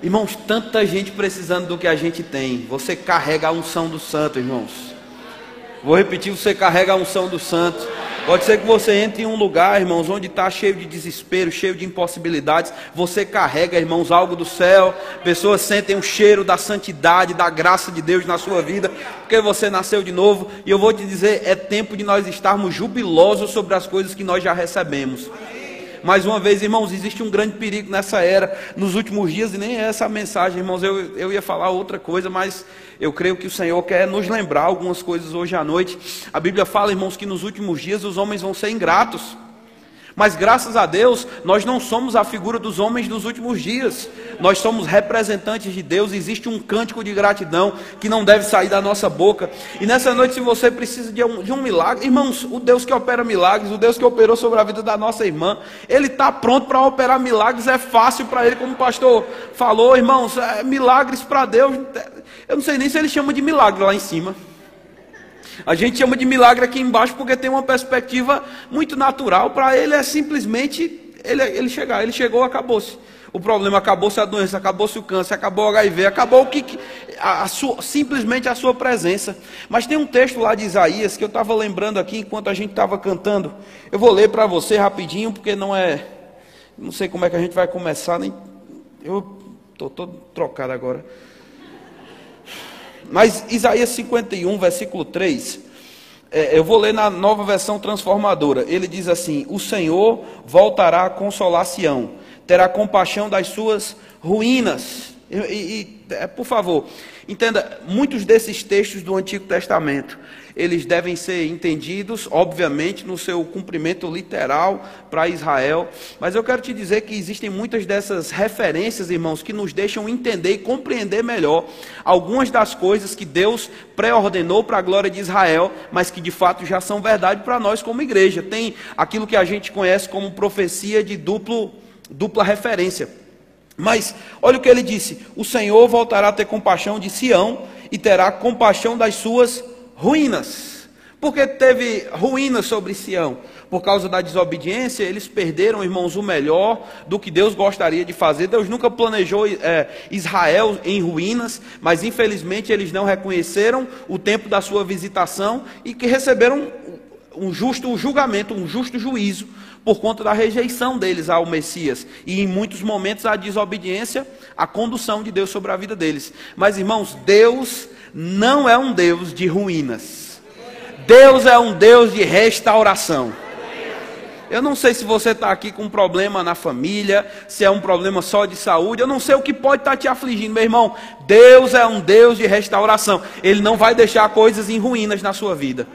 Irmãos, tanta gente precisando do que a gente tem. Você carrega a unção do santo, irmãos. Vou repetir: você carrega a unção do santo. Pode ser que você entre em um lugar, irmãos, onde está cheio de desespero, cheio de impossibilidades. Você carrega, irmãos, algo do céu. Pessoas sentem o cheiro da santidade, da graça de Deus na sua vida, porque você nasceu de novo. E eu vou te dizer: é tempo de nós estarmos jubilosos sobre as coisas que nós já recebemos. Mais uma vez, irmãos, existe um grande perigo nessa era, nos últimos dias, e nem é essa a mensagem, irmãos. Eu, eu ia falar outra coisa, mas eu creio que o Senhor quer nos lembrar algumas coisas hoje à noite. A Bíblia fala, irmãos, que nos últimos dias os homens vão ser ingratos. Mas graças a Deus, nós não somos a figura dos homens dos últimos dias. Nós somos representantes de Deus. Existe um cântico de gratidão que não deve sair da nossa boca. E nessa noite, se você precisa de um, de um milagre, irmãos, o Deus que opera milagres, o Deus que operou sobre a vida da nossa irmã, Ele está pronto para operar milagres. É fácil para Ele, como o pastor falou, irmãos, é, milagres para Deus. Eu não sei nem se Ele chama de milagre lá em cima. A gente chama de milagre aqui embaixo porque tem uma perspectiva muito natural. Para ele é simplesmente ele, ele chegar. Ele chegou, acabou-se. O problema acabou-se a doença, acabou-se o câncer, acabou o HIV, acabou o que. A, a sua, simplesmente a sua presença. Mas tem um texto lá de Isaías que eu estava lembrando aqui enquanto a gente estava cantando. Eu vou ler para você rapidinho, porque não é. Não sei como é que a gente vai começar, nem. Eu estou todo trocado agora. Mas Isaías 51, versículo 3, é, eu vou ler na nova versão transformadora. Ele diz assim: O Senhor voltará a consolar Sião, terá compaixão das suas ruínas. E, e, é, por favor, entenda, muitos desses textos do Antigo Testamento, eles devem ser entendidos, obviamente, no seu cumprimento literal para Israel. Mas eu quero te dizer que existem muitas dessas referências, irmãos, que nos deixam entender e compreender melhor algumas das coisas que Deus pré-ordenou para a glória de Israel, mas que de fato já são verdade para nós como igreja. Tem aquilo que a gente conhece como profecia de duplo, dupla referência. Mas olha o que ele disse: O Senhor voltará a ter compaixão de Sião e terá compaixão das suas ruínas. Porque teve ruínas sobre Sião. Por causa da desobediência, eles perderam, irmãos, o melhor do que Deus gostaria de fazer. Deus nunca planejou é, Israel em ruínas, mas infelizmente eles não reconheceram o tempo da sua visitação e que receberam um justo julgamento, um justo juízo por conta da rejeição deles ao Messias e em muitos momentos a desobediência, a condução de Deus sobre a vida deles. Mas irmãos, Deus não é um Deus de ruínas. Deus é um Deus de restauração. Eu não sei se você está aqui com um problema na família, se é um problema só de saúde, eu não sei o que pode estar tá te afligindo, meu irmão. Deus é um Deus de restauração. Ele não vai deixar coisas em ruínas na sua vida.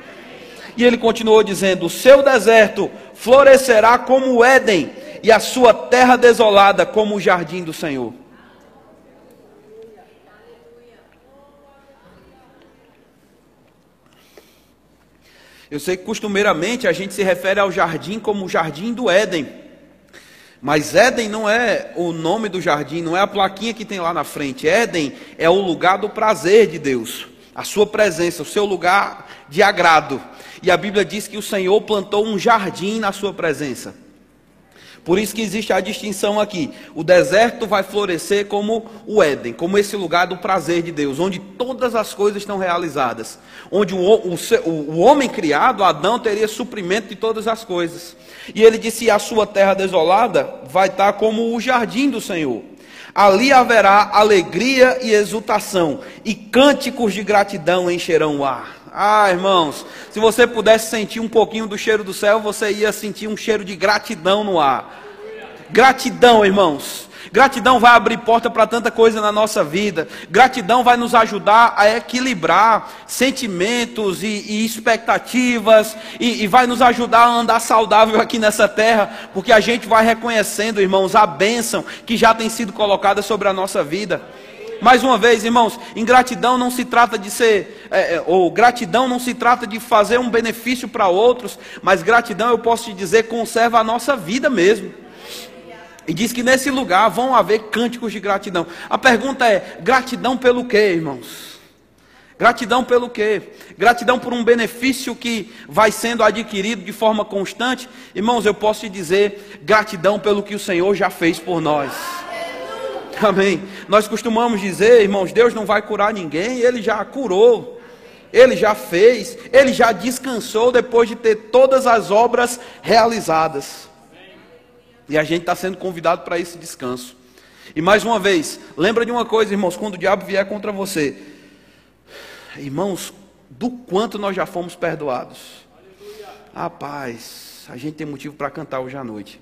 E ele continuou dizendo: O seu deserto florescerá como o Éden, e a sua terra desolada como o jardim do Senhor. Eu sei que costumeiramente a gente se refere ao jardim como o jardim do Éden. Mas Éden não é o nome do jardim, não é a plaquinha que tem lá na frente. Éden é o lugar do prazer de Deus, a sua presença, o seu lugar de agrado. E a Bíblia diz que o Senhor plantou um jardim na sua presença. Por isso que existe a distinção aqui. O deserto vai florescer como o Éden, como esse lugar do prazer de Deus, onde todas as coisas estão realizadas. Onde o, o, o homem criado, Adão, teria suprimento de todas as coisas. E ele disse: a sua terra desolada vai estar como o jardim do Senhor. Ali haverá alegria e exultação, e cânticos de gratidão encherão o ar. Ah, irmãos, se você pudesse sentir um pouquinho do cheiro do céu, você ia sentir um cheiro de gratidão no ar. Gratidão, irmãos. Gratidão vai abrir porta para tanta coisa na nossa vida. Gratidão vai nos ajudar a equilibrar sentimentos e, e expectativas e, e, vai nos ajudar a andar saudável aqui nessa terra, porque a gente vai reconhecendo, irmãos, a bênção que já tem sido colocada sobre a nossa vida. Mais uma vez, irmãos, ingratidão não se trata de ser, é, é, ou gratidão não se trata de fazer um benefício para outros, mas gratidão, eu posso te dizer, conserva a nossa vida mesmo. E diz que nesse lugar vão haver cânticos de gratidão. A pergunta é: gratidão pelo quê, irmãos? Gratidão pelo quê? Gratidão por um benefício que vai sendo adquirido de forma constante? Irmãos, eu posso te dizer: gratidão pelo que o Senhor já fez por nós. Amém. Nós costumamos dizer, irmãos, Deus não vai curar ninguém, Ele já curou. Ele já fez, ele já descansou depois de ter todas as obras realizadas. E a gente está sendo convidado para esse descanso. E mais uma vez, lembra de uma coisa, irmãos, quando o diabo vier contra você, irmãos, do quanto nós já fomos perdoados. Rapaz, a gente tem motivo para cantar hoje à noite.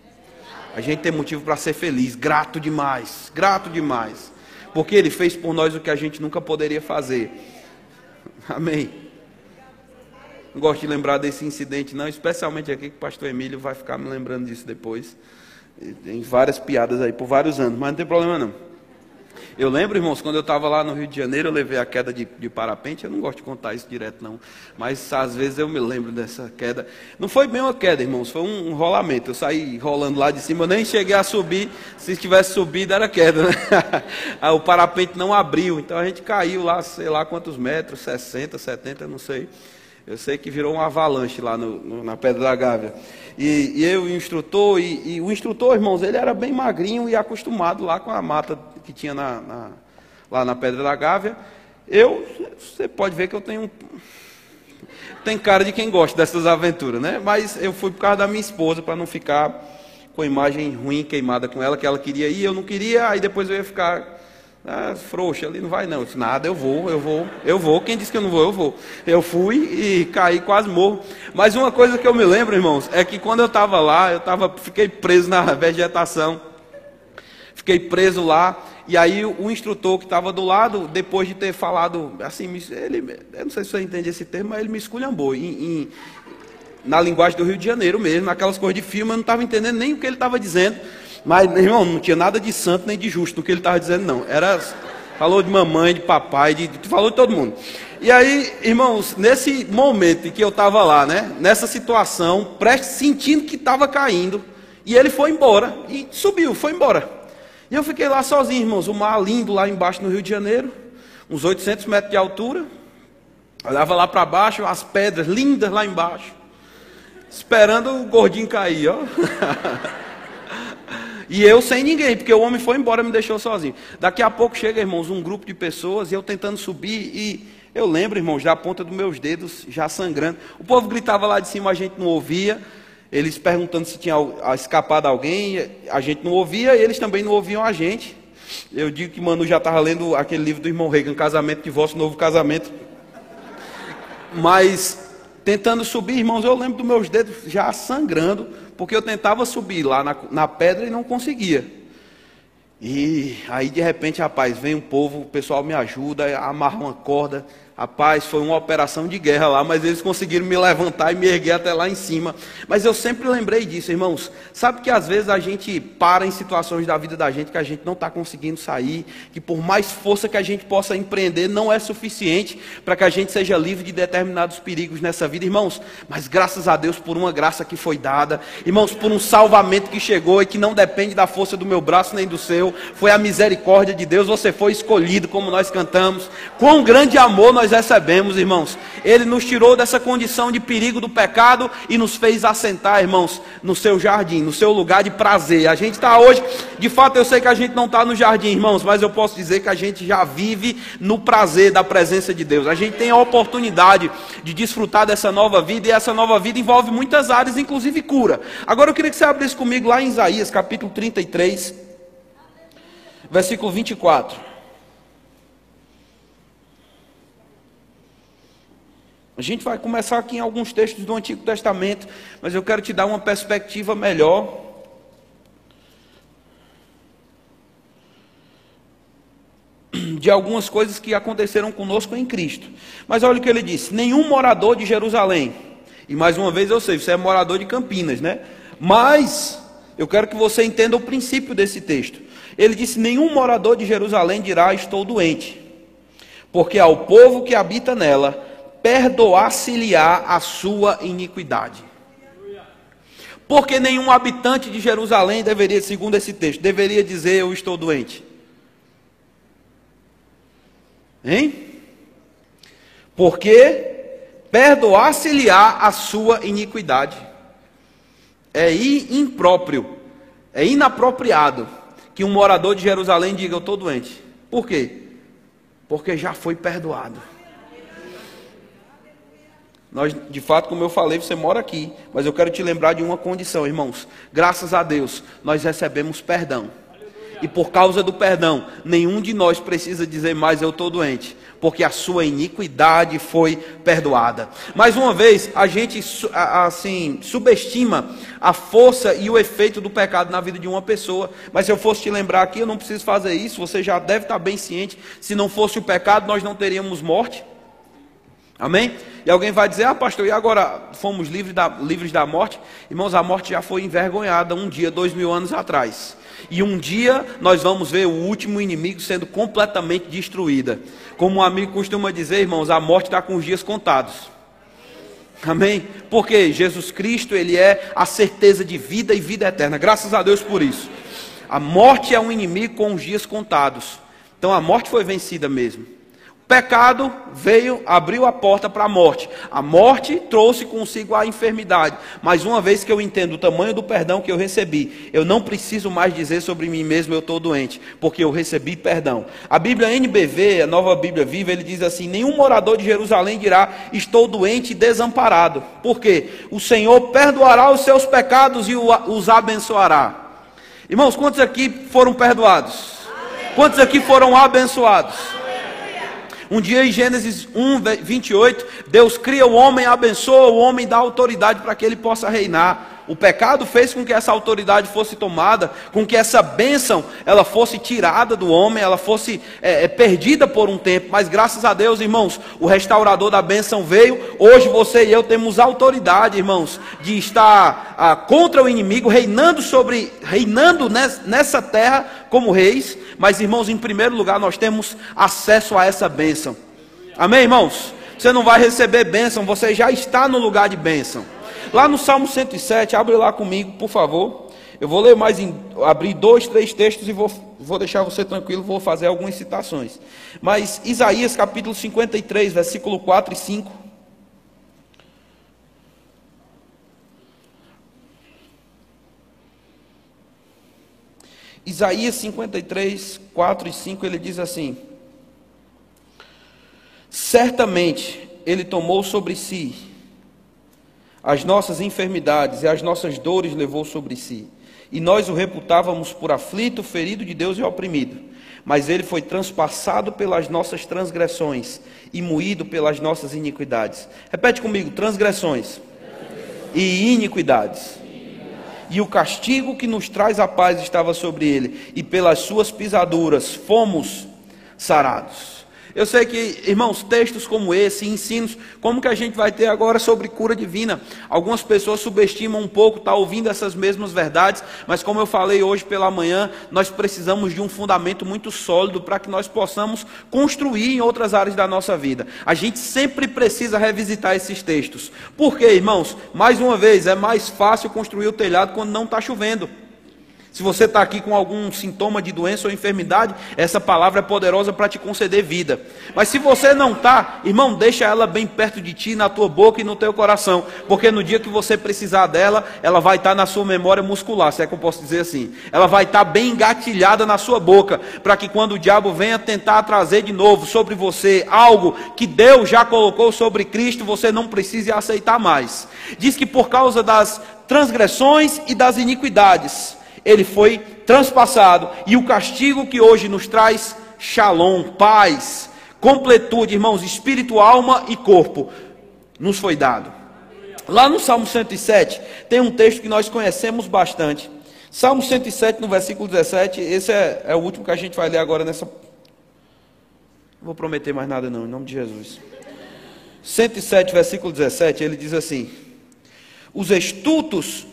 A gente tem motivo para ser feliz, grato demais, grato demais. Porque ele fez por nós o que a gente nunca poderia fazer. Amém. Não gosto de lembrar desse incidente, não, especialmente aqui que o pastor Emílio vai ficar me lembrando disso depois. Tem várias piadas aí por vários anos, mas não tem problema não. Eu lembro, irmãos, quando eu estava lá no Rio de Janeiro, eu levei a queda de, de, parapente. Eu não gosto de contar isso direto, não. Mas às vezes eu me lembro dessa queda. Não foi bem uma queda, irmãos, foi um, um rolamento. Eu saí rolando lá de cima, eu nem cheguei a subir. Se tivesse subido, era queda, né? o parapente não abriu. Então a gente caiu lá, sei lá quantos metros 60, 70, não sei. Eu sei que virou uma avalanche lá no, no, na Pedra da Gávea. E, e eu, o instrutor, e, e, o instrutor, irmãos, ele era bem magrinho e acostumado lá com a mata que tinha na, na, lá na Pedra da Gávea. Eu, você pode ver que eu tenho tem cara de quem gosta dessas aventuras, né? Mas eu fui por causa da minha esposa para não ficar com a imagem ruim queimada com ela, que ela queria ir, eu não queria, aí depois eu ia ficar ah, frouxa ali, não vai não. Eu disse, nada, eu vou, eu vou, eu vou. Quem disse que eu não vou, eu vou. Eu fui e caí, quase morro. Mas uma coisa que eu me lembro, irmãos, é que quando eu estava lá, eu tava, fiquei preso na vegetação. Fiquei preso lá. E aí o instrutor que estava do lado, depois de ter falado, assim, ele, eu não sei se você entende esse termo, mas ele me esculhambou. Em, em, na linguagem do Rio de Janeiro mesmo, naquelas coisas de filme, eu não estava entendendo nem o que ele estava dizendo. Mas, irmão, não tinha nada de santo nem de justo no que ele estava dizendo, não. Era. Falou de mamãe, de papai, de, falou de todo mundo. E aí, irmãos, nesse momento em que eu estava lá, né? Nessa situação, preste, sentindo que estava caindo, e ele foi embora, e subiu, foi embora. E eu fiquei lá sozinho, irmãos, o mar lindo lá embaixo no Rio de Janeiro, uns 800 metros de altura. Olhava lá para baixo, as pedras lindas lá embaixo, esperando o gordinho cair, ó. E eu sem ninguém, porque o homem foi embora e me deixou sozinho. Daqui a pouco chega, irmãos, um grupo de pessoas e eu tentando subir e eu lembro, irmãos, da ponta dos meus dedos já sangrando. O povo gritava lá de cima, a gente não ouvia. Eles perguntando se tinha escapado alguém, a gente não ouvia, eles também não ouviam a gente. Eu digo que Manu já estava lendo aquele livro do irmão Reagan, Casamento Vosso Novo Casamento. Mas tentando subir, irmãos, eu lembro dos meus dedos já sangrando, porque eu tentava subir lá na, na pedra e não conseguia. E aí de repente, rapaz, vem um povo, o pessoal me ajuda, amarra uma corda, Rapaz, foi uma operação de guerra lá, mas eles conseguiram me levantar e me erguer até lá em cima. Mas eu sempre lembrei disso, irmãos. Sabe que às vezes a gente para em situações da vida da gente que a gente não está conseguindo sair, que por mais força que a gente possa empreender, não é suficiente para que a gente seja livre de determinados perigos nessa vida, irmãos. Mas graças a Deus por uma graça que foi dada, irmãos, por um salvamento que chegou e que não depende da força do meu braço nem do seu, foi a misericórdia de Deus. Você foi escolhido, como nós cantamos. Quão grande amor nós recebemos, irmãos. Ele nos tirou dessa condição de perigo do pecado e nos fez assentar, irmãos, no seu jardim, no seu lugar de prazer. A gente está hoje, de fato, eu sei que a gente não está no jardim, irmãos, mas eu posso dizer que a gente já vive no prazer da presença de Deus. A gente tem a oportunidade de desfrutar dessa nova vida e essa nova vida envolve muitas áreas, inclusive cura. Agora eu queria que você abrisse comigo lá em Isaías, capítulo 33, versículo 24. A gente vai começar aqui em alguns textos do Antigo Testamento, mas eu quero te dar uma perspectiva melhor. De algumas coisas que aconteceram conosco em Cristo. Mas olha o que ele disse: nenhum morador de Jerusalém, e mais uma vez eu sei, você é morador de Campinas, né? Mas eu quero que você entenda o princípio desse texto. Ele disse: nenhum morador de Jerusalém dirá, estou doente, porque ao povo que habita nela perdoar-se-lhe-á a sua iniquidade. Porque nenhum habitante de Jerusalém deveria, segundo esse texto, deveria dizer eu estou doente. Hein? Porque perdoar-se-lhe-á a sua iniquidade. É impróprio, é inapropriado que um morador de Jerusalém diga: Eu estou doente. Por quê? Porque já foi perdoado. Nós, de fato, como eu falei, você mora aqui, mas eu quero te lembrar de uma condição, irmãos. Graças a Deus, nós recebemos perdão. E por causa do perdão, nenhum de nós precisa dizer mais eu estou doente, porque a sua iniquidade foi perdoada. Mais uma vez, a gente assim subestima a força e o efeito do pecado na vida de uma pessoa. Mas se eu fosse te lembrar aqui, eu não preciso fazer isso. Você já deve estar bem ciente. Se não fosse o pecado, nós não teríamos morte. Amém? E alguém vai dizer, ah, pastor, e agora fomos livres da, livres da morte? Irmãos, a morte já foi envergonhada um dia, dois mil anos atrás. E um dia nós vamos ver o último inimigo sendo completamente destruída. Como um amigo costuma dizer, irmãos, a morte está com os dias contados. Amém? Porque Jesus Cristo, Ele é a certeza de vida e vida eterna. Graças a Deus por isso. A morte é um inimigo com os dias contados. Então a morte foi vencida mesmo. Pecado veio, abriu a porta para a morte. A morte trouxe consigo a enfermidade. Mas uma vez que eu entendo o tamanho do perdão que eu recebi, eu não preciso mais dizer sobre mim mesmo eu estou doente, porque eu recebi perdão. A Bíblia NBV, a nova Bíblia viva, ele diz assim: nenhum morador de Jerusalém dirá estou doente e desamparado. Porque o Senhor perdoará os seus pecados e os abençoará. Irmãos, quantos aqui foram perdoados? Quantos aqui foram abençoados? Um dia em Gênesis 1, 28, Deus cria o homem, abençoa o homem, dá autoridade para que ele possa reinar. O pecado fez com que essa autoridade fosse tomada, com que essa bênção ela fosse tirada do homem, ela fosse é, é, perdida por um tempo. Mas graças a Deus, irmãos, o restaurador da bênção veio. Hoje você e eu temos autoridade, irmãos, de estar ah, contra o inimigo, reinando sobre, reinando nessa terra como reis. Mas, irmãos, em primeiro lugar, nós temos acesso a essa bênção. Amém, irmãos? Você não vai receber bênção, você já está no lugar de bênção. Lá no Salmo 107, abre lá comigo, por favor. Eu vou ler mais, em, abrir dois, três textos e vou, vou deixar você tranquilo, vou fazer algumas citações. Mas Isaías capítulo 53, versículo 4 e 5. Isaías 53, 4 e 5, ele diz assim: Certamente ele tomou sobre si as nossas enfermidades e as nossas dores levou sobre si. E nós o reputávamos por aflito, ferido de Deus e oprimido. Mas ele foi transpassado pelas nossas transgressões e moído pelas nossas iniquidades. Repete comigo: transgressões, e iniquidades. E o castigo que nos traz a paz estava sobre ele, e pelas suas pisaduras fomos sarados. Eu sei que, irmãos, textos como esse, ensinos, como que a gente vai ter agora sobre cura divina? Algumas pessoas subestimam um pouco, tá ouvindo essas mesmas verdades, mas como eu falei hoje pela manhã, nós precisamos de um fundamento muito sólido para que nós possamos construir em outras áreas da nossa vida. A gente sempre precisa revisitar esses textos. Por quê, irmãos? Mais uma vez, é mais fácil construir o telhado quando não está chovendo. Se você está aqui com algum sintoma de doença ou enfermidade, essa palavra é poderosa para te conceder vida. Mas se você não está, irmão, deixa ela bem perto de ti, na tua boca e no teu coração. Porque no dia que você precisar dela, ela vai estar tá na sua memória muscular, se é que eu posso dizer assim. Ela vai estar tá bem engatilhada na sua boca, para que quando o diabo venha tentar trazer de novo sobre você algo que Deus já colocou sobre Cristo, você não precise aceitar mais. Diz que por causa das transgressões e das iniquidades ele foi transpassado, e o castigo que hoje nos traz shalom, paz, completude, irmãos, espírito, alma e corpo, nos foi dado. Lá no Salmo 107, tem um texto que nós conhecemos bastante. Salmo 107, no versículo 17, esse é, é o último que a gente vai ler agora nessa. Não vou prometer mais nada, não, em nome de Jesus. 107, versículo 17, ele diz assim: Os estutos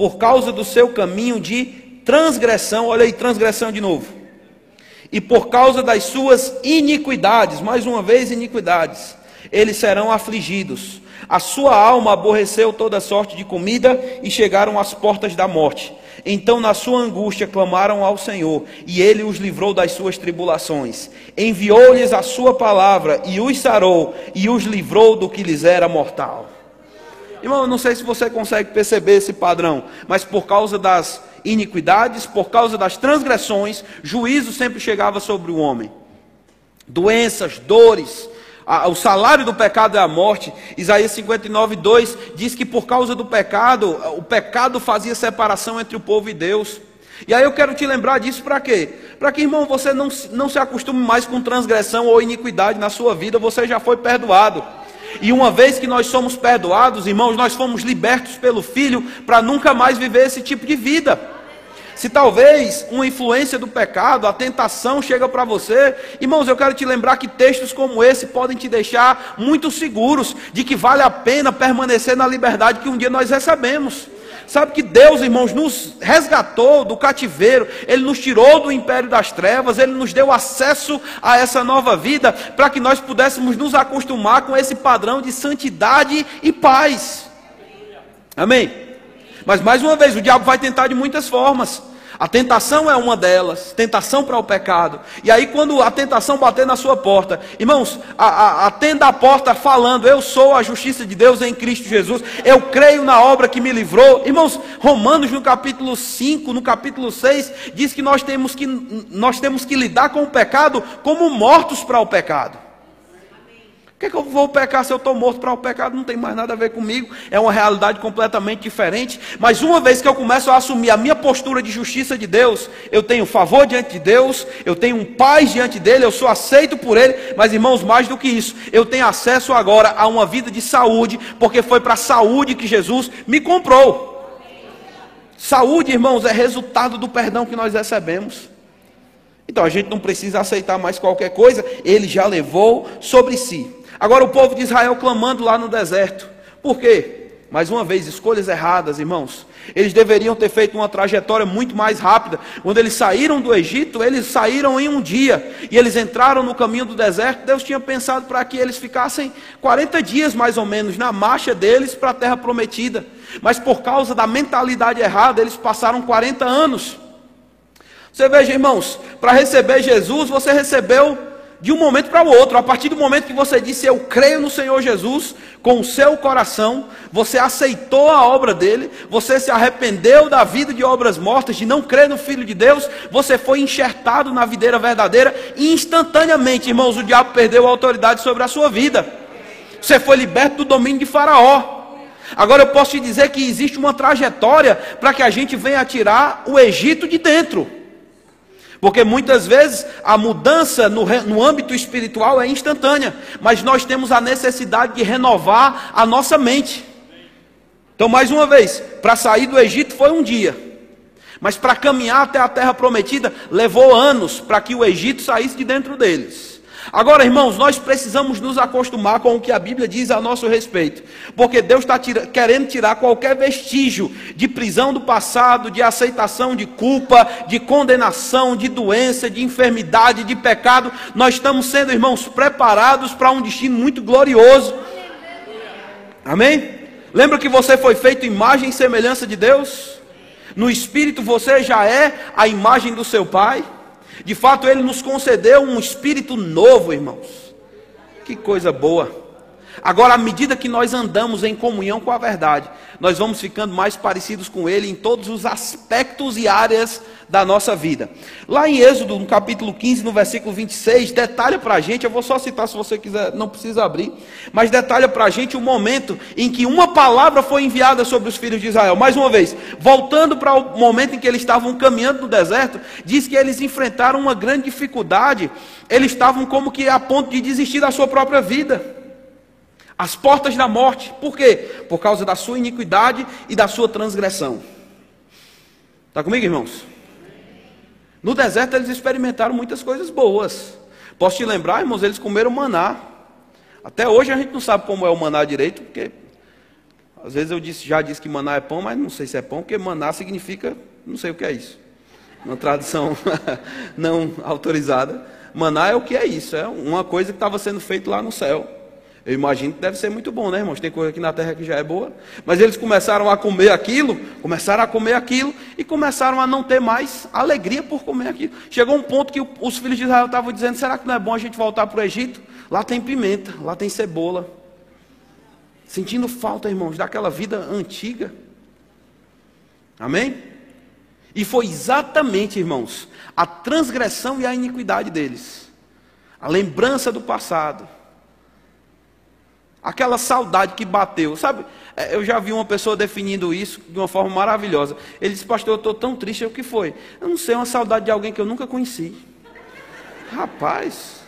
por causa do seu caminho de transgressão, olha aí, transgressão de novo. E por causa das suas iniquidades, mais uma vez iniquidades, eles serão afligidos. A sua alma aborreceu toda sorte de comida e chegaram às portas da morte. Então, na sua angústia, clamaram ao Senhor, e ele os livrou das suas tribulações. Enviou-lhes a sua palavra, e os sarou, e os livrou do que lhes era mortal. Irmão, eu não sei se você consegue perceber esse padrão, mas por causa das iniquidades, por causa das transgressões, juízo sempre chegava sobre o homem. Doenças, dores, o salário do pecado é a morte. Isaías 59, 2 diz que por causa do pecado, o pecado fazia separação entre o povo e Deus. E aí eu quero te lembrar disso para quê? Para que, irmão, você não, não se acostume mais com transgressão ou iniquidade na sua vida, você já foi perdoado. E uma vez que nós somos perdoados, irmãos, nós fomos libertos pelo Filho para nunca mais viver esse tipo de vida. Se talvez uma influência do pecado, a tentação chega para você, irmãos, eu quero te lembrar que textos como esse podem te deixar muito seguros de que vale a pena permanecer na liberdade que um dia nós recebemos. Sabe que Deus, irmãos, nos resgatou do cativeiro, Ele nos tirou do império das trevas, Ele nos deu acesso a essa nova vida, para que nós pudéssemos nos acostumar com esse padrão de santidade e paz. Amém? Mas mais uma vez, o diabo vai tentar de muitas formas. A tentação é uma delas, tentação para o pecado. E aí, quando a tentação bater na sua porta, irmãos, atenda a porta falando: Eu sou a justiça de Deus em Cristo Jesus, eu creio na obra que me livrou. Irmãos, Romanos no capítulo 5, no capítulo 6, diz que nós temos que, nós temos que lidar com o pecado como mortos para o pecado que, que eu vou pecar se eu estou morto para o pecado? Não tem mais nada a ver comigo, é uma realidade completamente diferente. Mas uma vez que eu começo a assumir a minha postura de justiça de Deus, eu tenho favor diante de Deus, eu tenho um paz diante dele, eu sou aceito por ele. Mas irmãos, mais do que isso, eu tenho acesso agora a uma vida de saúde, porque foi para a saúde que Jesus me comprou. Saúde, irmãos, é resultado do perdão que nós recebemos. Então a gente não precisa aceitar mais qualquer coisa, ele já levou sobre si. Agora o povo de Israel clamando lá no deserto. Por quê? Mais uma vez, escolhas erradas, irmãos. Eles deveriam ter feito uma trajetória muito mais rápida. Quando eles saíram do Egito, eles saíram em um dia. E eles entraram no caminho do deserto. Deus tinha pensado para que eles ficassem 40 dias, mais ou menos, na marcha deles para a terra prometida. Mas por causa da mentalidade errada, eles passaram 40 anos. Você veja, irmãos, para receber Jesus, você recebeu de um momento para o outro. A partir do momento que você disse eu creio no Senhor Jesus com o seu coração, você aceitou a obra dele, você se arrependeu da vida de obras mortas, de não crer no Filho de Deus, você foi enxertado na videira verdadeira e instantaneamente, irmãos, o diabo perdeu a autoridade sobre a sua vida. Você foi liberto do domínio de Faraó. Agora eu posso te dizer que existe uma trajetória para que a gente venha tirar o Egito de dentro. Porque muitas vezes a mudança no, no âmbito espiritual é instantânea, mas nós temos a necessidade de renovar a nossa mente. Então, mais uma vez, para sair do Egito foi um dia, mas para caminhar até a terra prometida levou anos para que o Egito saísse de dentro deles. Agora, irmãos, nós precisamos nos acostumar com o que a Bíblia diz a nosso respeito, porque Deus está tira, querendo tirar qualquer vestígio de prisão do passado, de aceitação de culpa, de condenação, de doença, de enfermidade, de pecado. Nós estamos sendo, irmãos, preparados para um destino muito glorioso. Amém? Lembra que você foi feito imagem e semelhança de Deus? No espírito você já é a imagem do seu Pai. De fato, Ele nos concedeu um espírito novo, irmãos. Que coisa boa. Agora, à medida que nós andamos em comunhão com a verdade, nós vamos ficando mais parecidos com Ele em todos os aspectos e áreas da nossa vida. Lá em Êxodo, no capítulo 15, no versículo 26, detalha para a gente, eu vou só citar se você quiser, não precisa abrir, mas detalha para a gente o momento em que uma palavra foi enviada sobre os filhos de Israel. Mais uma vez, voltando para o momento em que eles estavam caminhando no deserto, diz que eles enfrentaram uma grande dificuldade, eles estavam como que a ponto de desistir da sua própria vida as portas da morte. Por quê? Por causa da sua iniquidade e da sua transgressão. Está comigo, irmãos? No deserto eles experimentaram muitas coisas boas. Posso te lembrar, irmãos, eles comeram maná. Até hoje a gente não sabe como é o maná direito, porque às vezes eu disse, já disse que maná é pão, mas não sei se é pão, porque maná significa, não sei o que é isso. Uma tradução não autorizada. Maná é o que é isso, é uma coisa que estava sendo feita lá no céu. Eu imagino que deve ser muito bom, né, irmãos? Tem coisa aqui na terra que já é boa. Mas eles começaram a comer aquilo, começaram a comer aquilo e começaram a não ter mais alegria por comer aquilo. Chegou um ponto que os filhos de Israel estavam dizendo: será que não é bom a gente voltar para o Egito? Lá tem pimenta, lá tem cebola. Sentindo falta, irmãos, daquela vida antiga. Amém? E foi exatamente, irmãos, a transgressão e a iniquidade deles, a lembrança do passado, aquela saudade que bateu. Sabe, é, eu já vi uma pessoa definindo isso de uma forma maravilhosa. Ele disse, pastor, eu estou tão triste. O que foi? Eu não sei, é uma saudade de alguém que eu nunca conheci. Rapaz,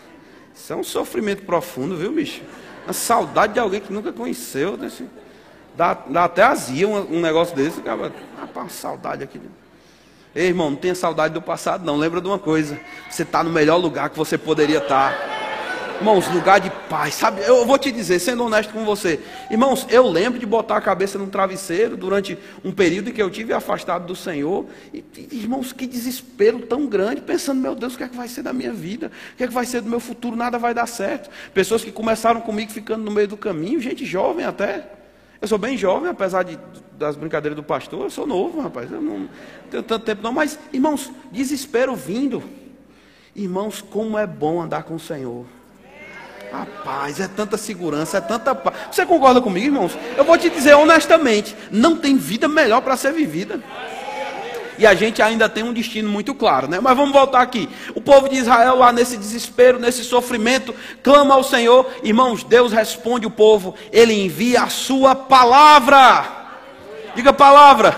isso é um sofrimento profundo, viu, bicho? Uma saudade de alguém que nunca conheceu. Desse, dá, dá até azia um, um negócio desse. Acaba, rapaz, saudade aqui. Ei, irmão, não tenha saudade do passado, não. Lembra de uma coisa: você está no melhor lugar que você poderia estar. Irmãos, lugar de paz, sabe? Eu vou te dizer, sendo honesto com você, irmãos, eu lembro de botar a cabeça num travesseiro durante um período em que eu tive afastado do Senhor, e, irmãos, que desespero tão grande, pensando, meu Deus, o que é que vai ser da minha vida? O que é que vai ser do meu futuro? Nada vai dar certo. Pessoas que começaram comigo ficando no meio do caminho, gente jovem até. Eu sou bem jovem, apesar de, das brincadeiras do pastor, eu sou novo, rapaz. Eu não tenho tanto tempo não, mas, irmãos, desespero vindo. Irmãos, como é bom andar com o Senhor. A paz, é tanta segurança, é tanta paz. Você concorda comigo, irmãos? Eu vou te dizer honestamente, não tem vida melhor para ser vivida e a gente ainda tem um destino muito claro, né? Mas vamos voltar aqui. O povo de Israel lá nesse desespero, nesse sofrimento, clama ao Senhor. Irmãos, Deus responde o povo, ele envia a sua palavra. Diga palavra.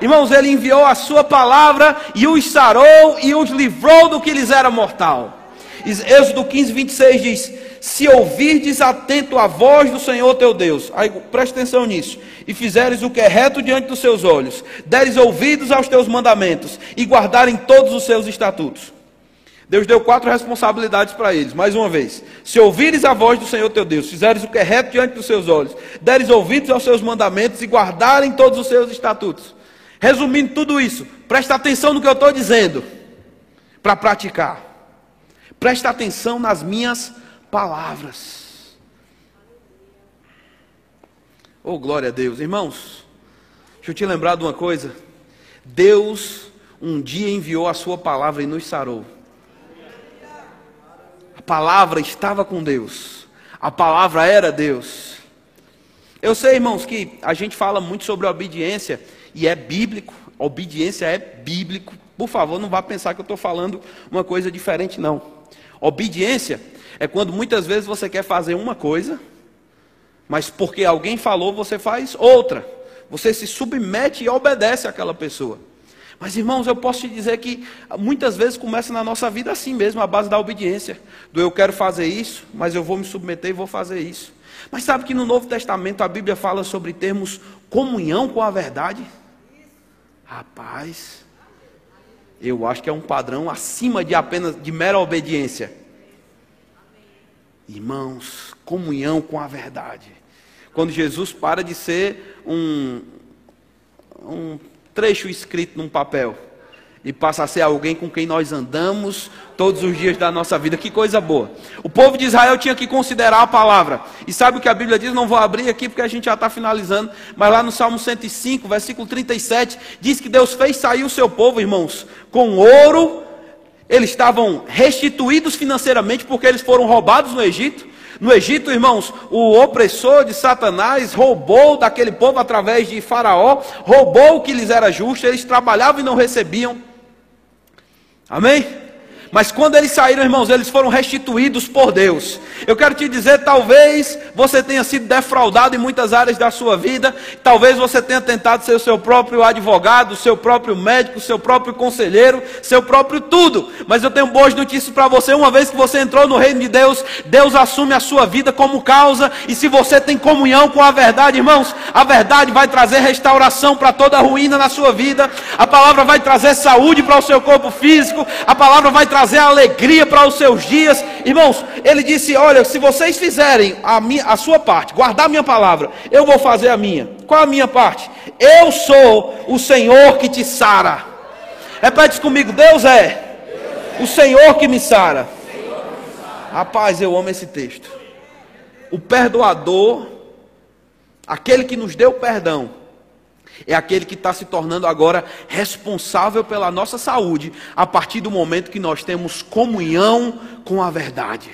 Irmãos, ele enviou a sua palavra e os sarou e os livrou do que lhes era mortal. Êxodo 15, 26 diz: Se ouvirdes atento a voz do Senhor teu Deus, aí preste atenção nisso, e fizeres o que é reto diante dos seus olhos, deres ouvidos aos teus mandamentos e guardarem todos os seus estatutos. Deus deu quatro responsabilidades para eles, mais uma vez. Se ouvires a voz do Senhor teu Deus, fizeres o que é reto diante dos seus olhos, deres ouvidos aos seus mandamentos e guardarem todos os seus estatutos. Resumindo tudo isso, presta atenção no que eu estou dizendo, para praticar. Presta atenção nas minhas palavras. Oh, glória a Deus. Irmãos, deixa eu te lembrar de uma coisa. Deus um dia enviou a sua palavra e nos sarou. A palavra estava com Deus. A palavra era Deus. Eu sei, irmãos, que a gente fala muito sobre obediência e é bíblico. Obediência é bíblico. Por favor, não vá pensar que eu estou falando uma coisa diferente, não. Obediência é quando muitas vezes você quer fazer uma coisa, mas porque alguém falou, você faz outra. Você se submete e obedece àquela pessoa. Mas irmãos, eu posso te dizer que muitas vezes começa na nossa vida assim mesmo, a base da obediência. Do eu quero fazer isso, mas eu vou me submeter e vou fazer isso. Mas sabe que no Novo Testamento a Bíblia fala sobre termos comunhão com a verdade? Rapaz, eu acho que é um padrão acima de apenas de mera obediência. Irmãos, comunhão com a verdade. Quando Jesus para de ser um, um trecho escrito num papel e passa a ser alguém com quem nós andamos todos os dias da nossa vida. Que coisa boa. O povo de Israel tinha que considerar a palavra. E sabe o que a Bíblia diz? Não vou abrir aqui porque a gente já está finalizando. Mas lá no Salmo 105, versículo 37, diz que Deus fez sair o seu povo, irmãos, com ouro. Eles estavam restituídos financeiramente porque eles foram roubados no Egito. No Egito, irmãos, o opressor de Satanás roubou daquele povo através de Faraó, roubou o que lhes era justo, eles trabalhavam e não recebiam. Amém? Mas quando eles saíram, irmãos, eles foram restituídos por Deus. Eu quero te dizer, talvez você tenha sido defraudado em muitas áreas da sua vida, talvez você tenha tentado ser o seu próprio advogado, o seu próprio médico, o seu próprio conselheiro, seu próprio tudo. Mas eu tenho boas notícias para você. Uma vez que você entrou no reino de Deus, Deus assume a sua vida como causa. E se você tem comunhão com a verdade, irmãos, a verdade vai trazer restauração para toda ruína na sua vida. A palavra vai trazer saúde para o seu corpo físico. A palavra vai trazer alegria para os seus dias. Irmãos, ele disse: Olha olha, se vocês fizerem a, minha, a sua parte, guardar a minha palavra, eu vou fazer a minha. Qual a minha parte? Eu sou o Senhor que te sara. Repete comigo, Deus é o Senhor que me sara. Rapaz, eu amo esse texto. O perdoador, aquele que nos deu perdão, é aquele que está se tornando agora responsável pela nossa saúde, a partir do momento que nós temos comunhão com a verdade.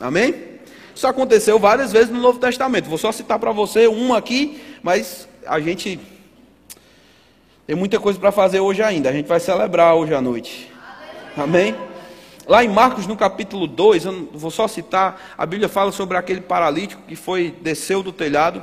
Amém? Isso aconteceu várias vezes no Novo Testamento. Vou só citar para você um aqui, mas a gente Tem muita coisa para fazer hoje ainda. A gente vai celebrar hoje à noite. Amém? Lá em Marcos, no capítulo 2, eu vou só citar, a Bíblia fala sobre aquele paralítico que foi desceu do telhado.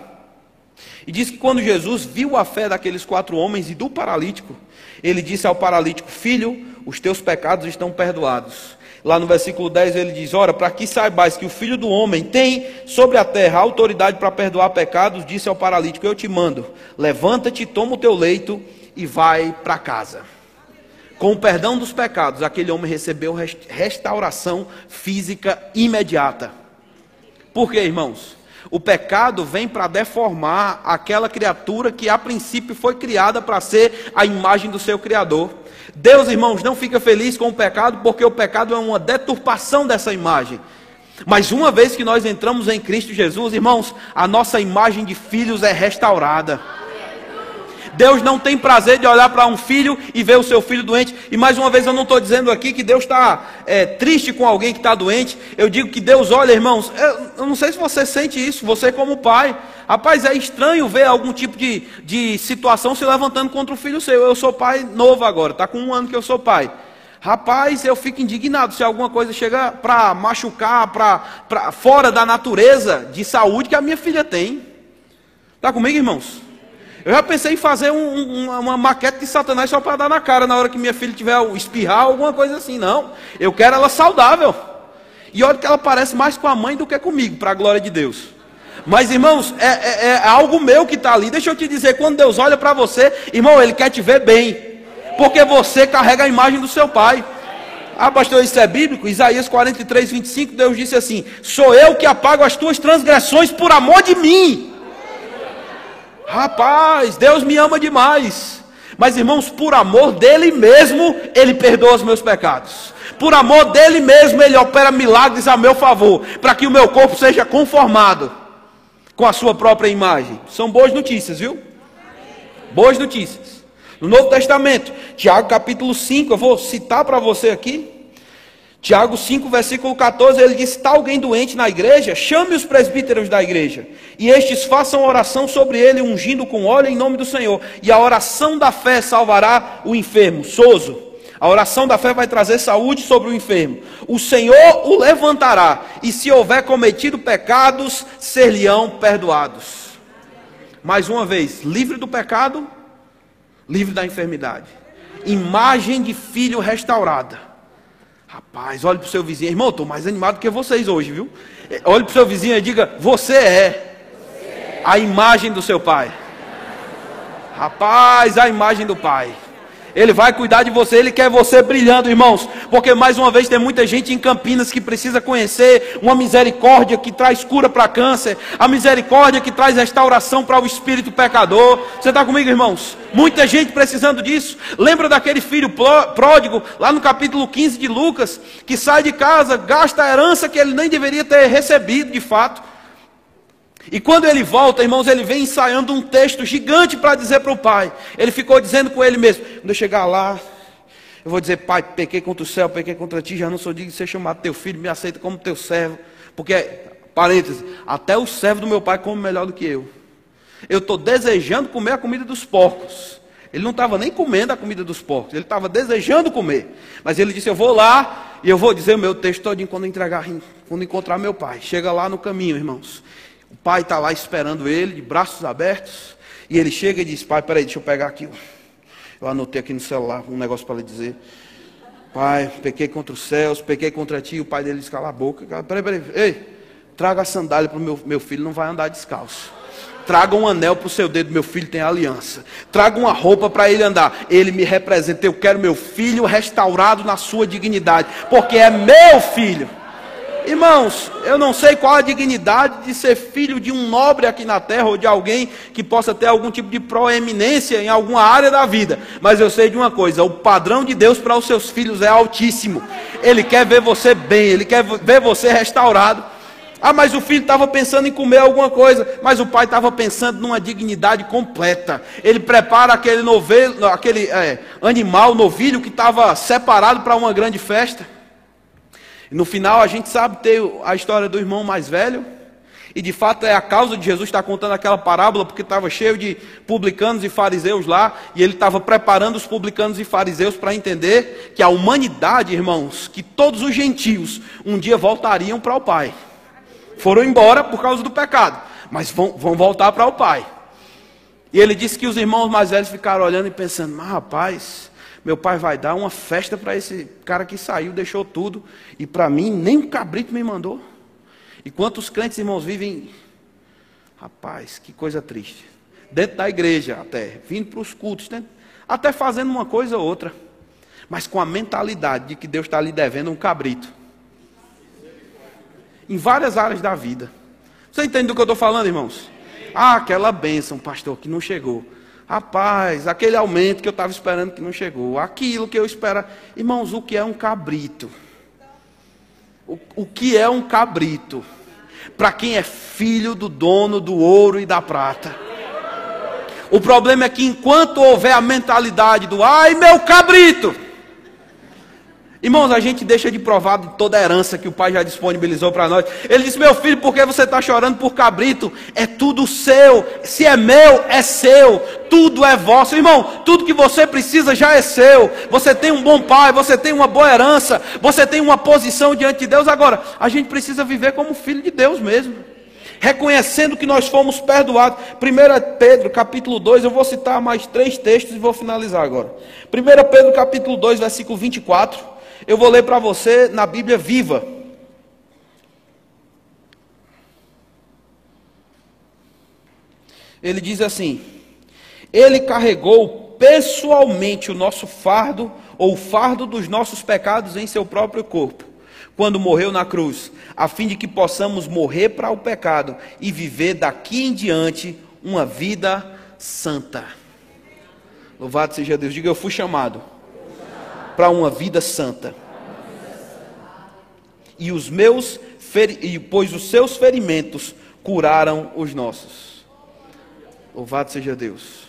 E diz que quando Jesus viu a fé daqueles quatro homens e do paralítico, ele disse ao paralítico: Filho, os teus pecados estão perdoados. Lá no versículo 10 ele diz: Ora, para que saibais que o filho do homem tem sobre a terra autoridade para perdoar pecados, disse ao paralítico: Eu te mando, levanta-te, toma o teu leito e vai para casa. Com o perdão dos pecados, aquele homem recebeu restauração física imediata. Por quê, irmãos? O pecado vem para deformar aquela criatura que a princípio foi criada para ser a imagem do seu Criador. Deus, irmãos, não fica feliz com o pecado, porque o pecado é uma deturpação dessa imagem. Mas uma vez que nós entramos em Cristo Jesus, irmãos, a nossa imagem de filhos é restaurada. Deus não tem prazer de olhar para um filho e ver o seu filho doente. E mais uma vez, eu não estou dizendo aqui que Deus está é, triste com alguém que está doente. Eu digo que Deus olha, irmãos. Eu, eu, não sei se você sente isso, você como pai. Rapaz, é estranho ver algum tipo de, de situação se levantando contra o filho seu. Eu sou pai novo agora, está com um ano que eu sou pai. Rapaz, eu fico indignado se alguma coisa chega para machucar, para fora da natureza de saúde que a minha filha tem. Está comigo, irmãos? Eu já pensei em fazer um, uma, uma, maquete de Satanás só para dar na cara na hora que minha filha tiver espirrar, alguma coisa assim. Não, eu quero ela saudável. E olha que ela parece mais com a mãe do que comigo, para a glória de Deus. Mas irmãos, é, é, é algo meu que está ali. Deixa eu te dizer, quando Deus olha para você, irmão, Ele quer te ver bem. Porque você carrega a imagem do seu pai. Ah, pastor, isso é bíblico? Isaías 43, 25, Deus disse assim: Sou eu que apago as tuas transgressões por amor de mim. Rapaz, Deus me ama demais. Mas irmãos, por amor dele mesmo, ele perdoa os meus pecados. Por amor dele mesmo, ele opera milagres a meu favor, para que o meu corpo seja conformado com a sua própria imagem. São boas notícias, viu? Boas notícias. No Novo Testamento, Tiago capítulo 5, eu vou citar para você aqui. Tiago 5, versículo 14, ele diz: Está alguém doente na igreja? Chame os presbíteros da igreja, e estes façam oração sobre ele, ungindo com óleo em nome do Senhor. E a oração da fé salvará o enfermo. Soso. A oração da fé vai trazer saúde sobre o enfermo. O Senhor o levantará, e se houver cometido pecados, ser-lhe-ão perdoados. Mais uma vez, livre do pecado, livre da enfermidade. Imagem de filho restaurada Rapaz, olhe para o seu vizinho, irmão, estou mais animado que vocês hoje, viu? Olhe para o seu vizinho e diga: Você é a imagem do seu pai. Rapaz, a imagem do pai. Ele vai cuidar de você, Ele quer você brilhando, irmãos. Porque mais uma vez tem muita gente em Campinas que precisa conhecer uma misericórdia que traz cura para câncer, a misericórdia que traz restauração para o espírito pecador. Você está comigo, irmãos? Muita gente precisando disso. Lembra daquele filho pródigo, lá no capítulo 15 de Lucas, que sai de casa, gasta a herança que ele nem deveria ter recebido de fato. E quando ele volta, irmãos, ele vem ensaiando um texto gigante para dizer para o pai. Ele ficou dizendo com ele mesmo: quando eu chegar lá, eu vou dizer, pai, pequei contra o céu, pequei contra ti, já não sou digno de ser chamado teu filho, me aceita como teu servo. Porque, parênteses, até o servo do meu pai come melhor do que eu. Eu estou desejando comer a comida dos porcos. Ele não estava nem comendo a comida dos porcos, ele estava desejando comer. Mas ele disse: Eu vou lá e eu vou dizer o meu texto todinho quando, entregar, quando encontrar meu pai. Chega lá no caminho, irmãos. O pai está lá esperando ele, de braços abertos. E ele chega e diz: Pai, peraí, deixa eu pegar aqui. Eu anotei aqui no celular um negócio para lhe dizer. Pai, pequei contra os céus, pequei contra ti. O pai dele diz: Cala a boca. Peraí, peraí. Ei, traga a sandália para o meu, meu filho, não vai andar descalço. Traga um anel para o seu dedo, meu filho tem aliança. Traga uma roupa para ele andar. Ele me representa. Eu quero meu filho restaurado na sua dignidade, porque é meu filho. Irmãos, eu não sei qual a dignidade de ser filho de um nobre aqui na terra ou de alguém que possa ter algum tipo de proeminência em alguma área da vida, mas eu sei de uma coisa: o padrão de Deus para os seus filhos é altíssimo. Ele quer ver você bem, ele quer ver você restaurado. Ah, mas o filho estava pensando em comer alguma coisa, mas o pai estava pensando numa dignidade completa. Ele prepara aquele, novelo, aquele é, animal, novilho que estava separado para uma grande festa. No final a gente sabe ter a história do irmão mais velho. e de fato é a causa de Jesus estar contando aquela parábola, porque estava cheio de publicanos e fariseus lá, e ele estava preparando os publicanos e fariseus para entender que a humanidade, irmãos, que todos os gentios um dia voltariam para o Pai. Foram embora por causa do pecado, mas vão, vão voltar para o Pai. E ele disse que os irmãos mais velhos ficaram olhando e pensando: mas rapaz, meu pai vai dar uma festa para esse cara que saiu, deixou tudo, e para mim nem um cabrito me mandou. E quantos crentes, irmãos, vivem. Rapaz, que coisa triste. Dentro da igreja, até, vindo para os cultos, né? até fazendo uma coisa ou outra, mas com a mentalidade de que Deus está lhe devendo um cabrito. Em várias áreas da vida. Você entende do que eu estou falando, irmãos? Ah, aquela bênção, pastor, que não chegou. Rapaz, aquele aumento que eu estava esperando que não chegou. Aquilo que eu espero. Irmãos, o que é um cabrito? O, o que é um cabrito? Para quem é filho do dono do ouro e da prata. O problema é que enquanto houver a mentalidade do ai meu cabrito, Irmãos, a gente deixa de provar de toda a herança que o Pai já disponibilizou para nós. Ele disse: Meu filho, por que você está chorando por cabrito? É tudo seu. Se é meu, é seu. Tudo é vosso. Irmão, tudo que você precisa já é seu. Você tem um bom pai, você tem uma boa herança, você tem uma posição diante de Deus. Agora, a gente precisa viver como filho de Deus mesmo. Reconhecendo que nós fomos perdoados. 1 Pedro, capítulo 2, eu vou citar mais três textos e vou finalizar agora. 1 Pedro, capítulo 2, versículo 24. Eu vou ler para você na Bíblia viva. Ele diz assim: Ele carregou pessoalmente o nosso fardo, ou o fardo dos nossos pecados em seu próprio corpo, quando morreu na cruz, a fim de que possamos morrer para o pecado e viver daqui em diante uma vida santa. Louvado seja Deus. Diga, eu fui chamado para uma vida santa. E os meus e pois os seus ferimentos curaram os nossos. Louvado seja Deus.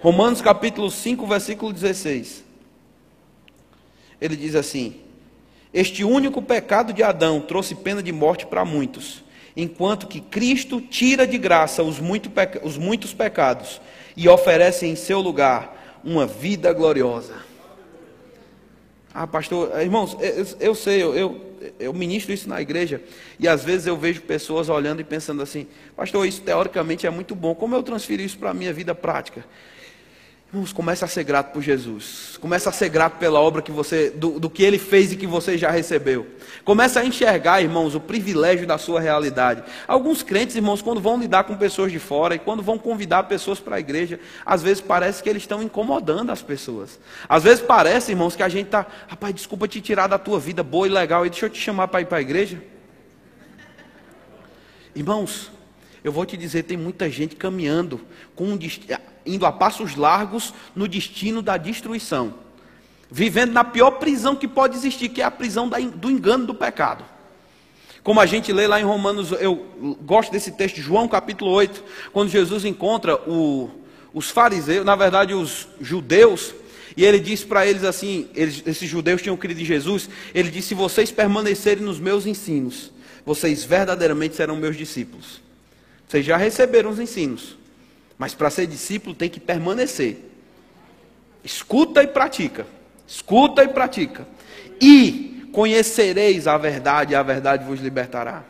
Romanos capítulo 5, versículo 16. Ele diz assim: Este único pecado de Adão trouxe pena de morte para muitos, enquanto que Cristo tira de graça os, muito os muitos pecados e oferece em seu lugar uma vida gloriosa. Ah, pastor, eh, irmãos, eu, eu sei, eu, eu, eu, ministro isso na igreja, e às vezes eu vejo pessoas olhando e pensando assim, pastor, isso teoricamente é muito bom, como eu transfiro isso para a minha vida prática? Irmãos, começa a ser grato por Jesus. Começa a ser grato pela obra que você, do, do, que ele fez e que você já recebeu. Começa a enxergar, irmãos, o privilégio da sua realidade. Alguns crentes, irmãos, quando vão lidar com pessoas de fora e quando vão convidar pessoas para a igreja, às vezes parece que eles estão incomodando as pessoas. Às vezes parece, irmãos, que a gente está, rapaz, desculpa te tirar da tua vida boa e legal e deixa eu te chamar para ir para a igreja. Irmãos, eu vou te dizer, tem muita gente caminhando com um indo a passos largos no destino da destruição, vivendo na pior prisão que pode existir, que é a prisão do engano do pecado. Como a gente lê lá em Romanos, eu gosto desse texto, João capítulo 8, quando Jesus encontra o, os fariseus, na verdade os judeus, e ele diz para eles assim: eles, esses judeus tinham crido em Jesus. Ele disse: Se vocês permanecerem nos meus ensinos, vocês verdadeiramente serão meus discípulos. Vocês já receberam os ensinos. Mas para ser discípulo tem que permanecer. Escuta e pratica. Escuta e pratica. E conhecereis a verdade, e a verdade vos libertará.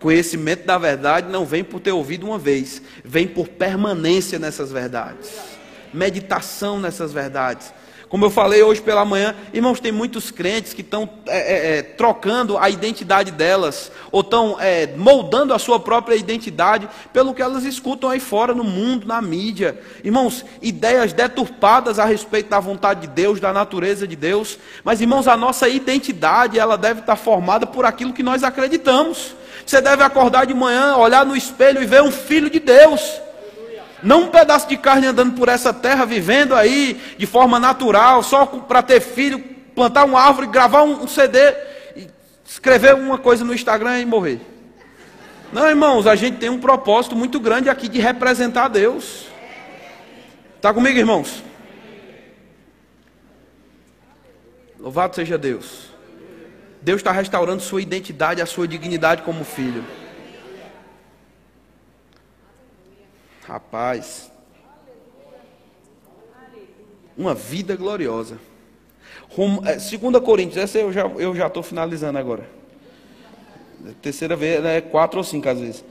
Conhecimento da verdade não vem por ter ouvido uma vez, vem por permanência nessas verdades. Meditação nessas verdades. Como eu falei hoje pela manhã, irmãos, tem muitos crentes que estão é, é, é, trocando a identidade delas, ou estão é, moldando a sua própria identidade pelo que elas escutam aí fora no mundo, na mídia. Irmãos, ideias deturpadas a respeito da vontade de Deus, da natureza de Deus. Mas, irmãos, a nossa identidade, ela deve estar formada por aquilo que nós acreditamos. Você deve acordar de manhã, olhar no espelho e ver um filho de Deus. Não um pedaço de carne andando por essa terra, vivendo aí de forma natural, só para ter filho, plantar uma árvore, gravar um CD, escrever uma coisa no Instagram e morrer. Não, irmãos, a gente tem um propósito muito grande aqui de representar Deus. Está comigo, irmãos? Louvado seja Deus. Deus está restaurando sua identidade, a sua dignidade como filho. Rapaz. Uma vida gloriosa. Rom, é, 2 Coríntios, essa eu já estou já finalizando agora. Terceira vez, é quatro ou cinco às vezes.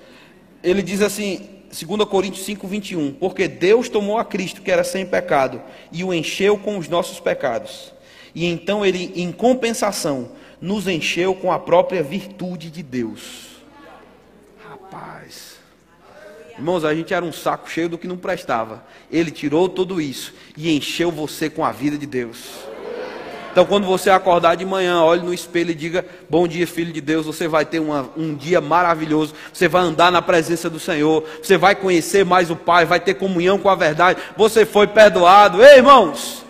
Ele diz assim, 2 Coríntios 5, 21. Porque Deus tomou a Cristo, que era sem pecado, e o encheu com os nossos pecados. E então ele, em compensação, nos encheu com a própria virtude de Deus. Rapaz. Irmãos, a gente era um saco cheio do que não prestava. Ele tirou tudo isso e encheu você com a vida de Deus. Então, quando você acordar de manhã, olhe no espelho e diga: Bom dia, filho de Deus. Você vai ter uma, um dia maravilhoso. Você vai andar na presença do Senhor. Você vai conhecer mais o Pai. Vai ter comunhão com a verdade. Você foi perdoado. Ei, irmãos.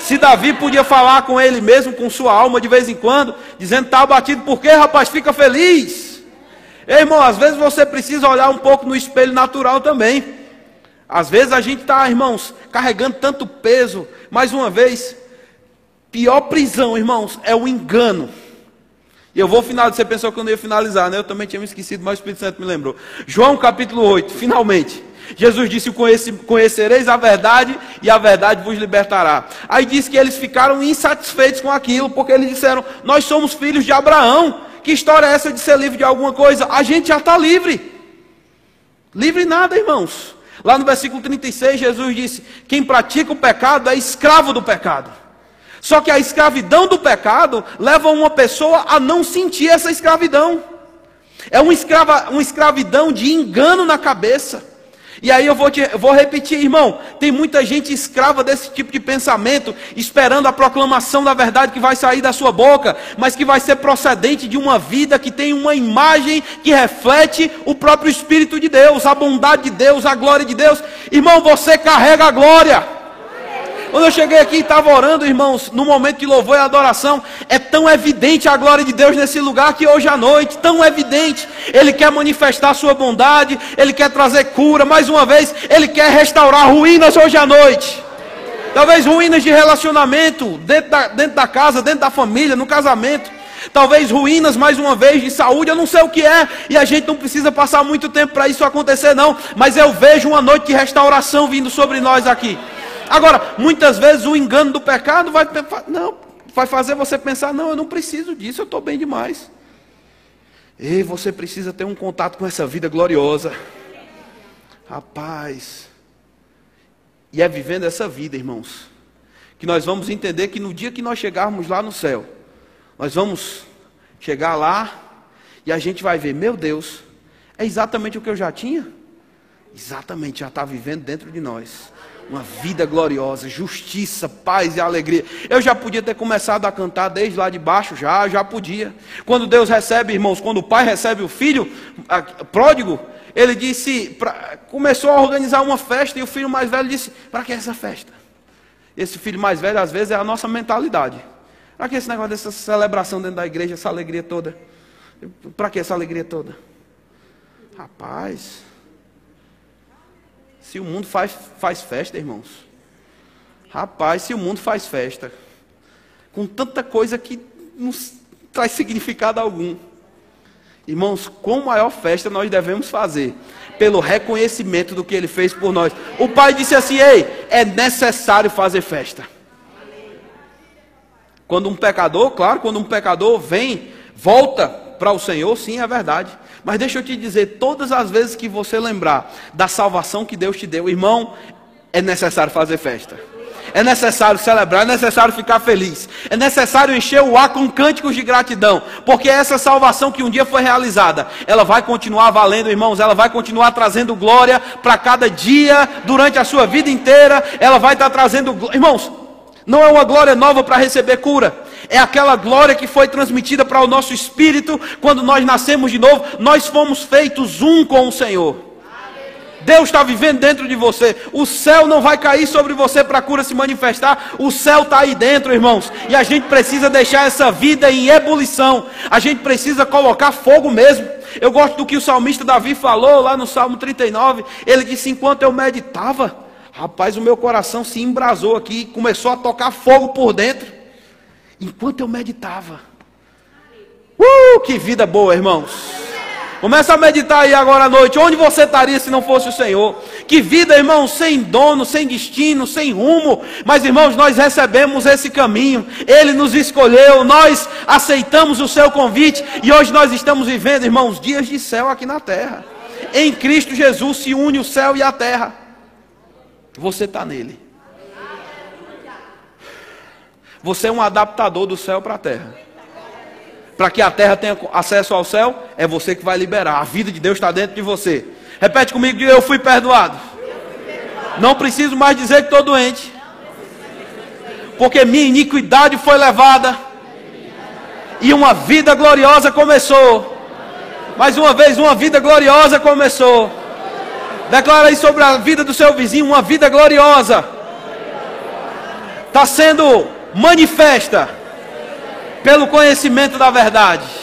Se Davi podia falar com ele mesmo, com sua alma de vez em quando, dizendo: Está abatido, por quê, rapaz? Fica feliz. Ei, irmão, às vezes você precisa olhar um pouco no espelho natural também. Às vezes a gente está, irmãos, carregando tanto peso. Mais uma vez, Pior prisão, irmãos, é o engano. E eu vou finalizar, você pensou que eu não ia finalizar, né? Eu também tinha me esquecido, mas o Espírito Santo me lembrou. João capítulo 8, finalmente. Jesus disse: Conhecereis a verdade e a verdade vos libertará. Aí diz que eles ficaram insatisfeitos com aquilo, porque eles disseram: Nós somos filhos de Abraão. Que história é essa de ser livre de alguma coisa? A gente já está livre. Livre nada, irmãos. Lá no versículo 36, Jesus disse: Quem pratica o pecado é escravo do pecado. Só que a escravidão do pecado leva uma pessoa a não sentir essa escravidão. É uma, escrava, uma escravidão de engano na cabeça. E aí eu vou, te, vou repetir, irmão, tem muita gente escrava desse tipo de pensamento, esperando a proclamação da verdade que vai sair da sua boca, mas que vai ser procedente de uma vida que tem uma imagem que reflete o próprio Espírito de Deus, a bondade de Deus, a glória de Deus. Irmão, você carrega a glória. Quando eu cheguei aqui e estava orando, irmãos, no momento de louvor e adoração, é tão evidente a glória de Deus nesse lugar que hoje à noite, tão evidente, Ele quer manifestar a sua bondade, Ele quer trazer cura, mais uma vez, Ele quer restaurar ruínas hoje à noite. Talvez ruínas de relacionamento, dentro da, dentro da casa, dentro da família, no casamento. Talvez ruínas, mais uma vez, de saúde, eu não sei o que é, e a gente não precisa passar muito tempo para isso acontecer, não. Mas eu vejo uma noite de restauração vindo sobre nós aqui. Agora, muitas vezes o engano do pecado vai, não, vai fazer você pensar: não, eu não preciso disso, eu estou bem demais. E você precisa ter um contato com essa vida gloriosa. Rapaz. E é vivendo essa vida, irmãos, que nós vamos entender que no dia que nós chegarmos lá no céu, nós vamos chegar lá e a gente vai ver, meu Deus, é exatamente o que eu já tinha? Exatamente, já está vivendo dentro de nós uma vida gloriosa, justiça, paz e alegria. Eu já podia ter começado a cantar desde lá de baixo, já, já podia. Quando Deus recebe, irmãos, quando o pai recebe o filho a, pródigo, ele disse, pra, começou a organizar uma festa e o filho mais velho disse: Para que essa festa? Esse filho mais velho, às vezes, é a nossa mentalidade. Para que esse negócio dessa celebração dentro da igreja, essa alegria toda? Para que essa alegria toda? Rapaz. Se o mundo faz, faz festa, irmãos. Rapaz, se o mundo faz festa, com tanta coisa que não traz significado algum. Irmãos, qual maior festa nós devemos fazer? Pelo reconhecimento do que ele fez por nós. O pai disse assim: Ei, é necessário fazer festa. Quando um pecador, claro, quando um pecador vem, volta para o Senhor, sim, é verdade. Mas deixa eu te dizer, todas as vezes que você lembrar da salvação que Deus te deu, irmão, é necessário fazer festa. É necessário celebrar, é necessário ficar feliz. É necessário encher o ar com cânticos de gratidão. Porque essa salvação que um dia foi realizada, ela vai continuar valendo, irmãos. Ela vai continuar trazendo glória para cada dia, durante a sua vida inteira. Ela vai estar trazendo. Irmãos, não é uma glória nova para receber cura é aquela glória que foi transmitida para o nosso espírito quando nós nascemos de novo. Nós fomos feitos um com o Senhor. Deus está vivendo dentro de você. O céu não vai cair sobre você para a cura se manifestar. O céu está aí dentro, irmãos. E a gente precisa deixar essa vida em ebulição. A gente precisa colocar fogo mesmo. Eu gosto do que o salmista Davi falou lá no Salmo 39. Ele disse: Enquanto eu meditava, rapaz, o meu coração se embrasou aqui começou a tocar fogo por dentro enquanto eu meditava. Uh, que vida boa, irmãos. Começa a meditar aí agora à noite. Onde você estaria se não fosse o Senhor? Que vida, irmão, sem dono, sem destino, sem rumo. Mas, irmãos, nós recebemos esse caminho. Ele nos escolheu. Nós aceitamos o seu convite. E hoje nós estamos vivendo, irmãos, dias de céu aqui na terra. Em Cristo Jesus se une o céu e a terra. Você está nele. Você é um adaptador do céu para a terra para que a terra tenha acesso ao céu, é você que vai liberar. A vida de Deus está dentro de você. Repete comigo: eu fui perdoado. Não preciso mais dizer que estou doente, porque minha iniquidade foi levada e uma vida gloriosa começou. Mais uma vez, uma vida gloriosa começou. Declara aí sobre a vida do seu vizinho: uma vida gloriosa está sendo manifesta pelo conhecimento da verdade.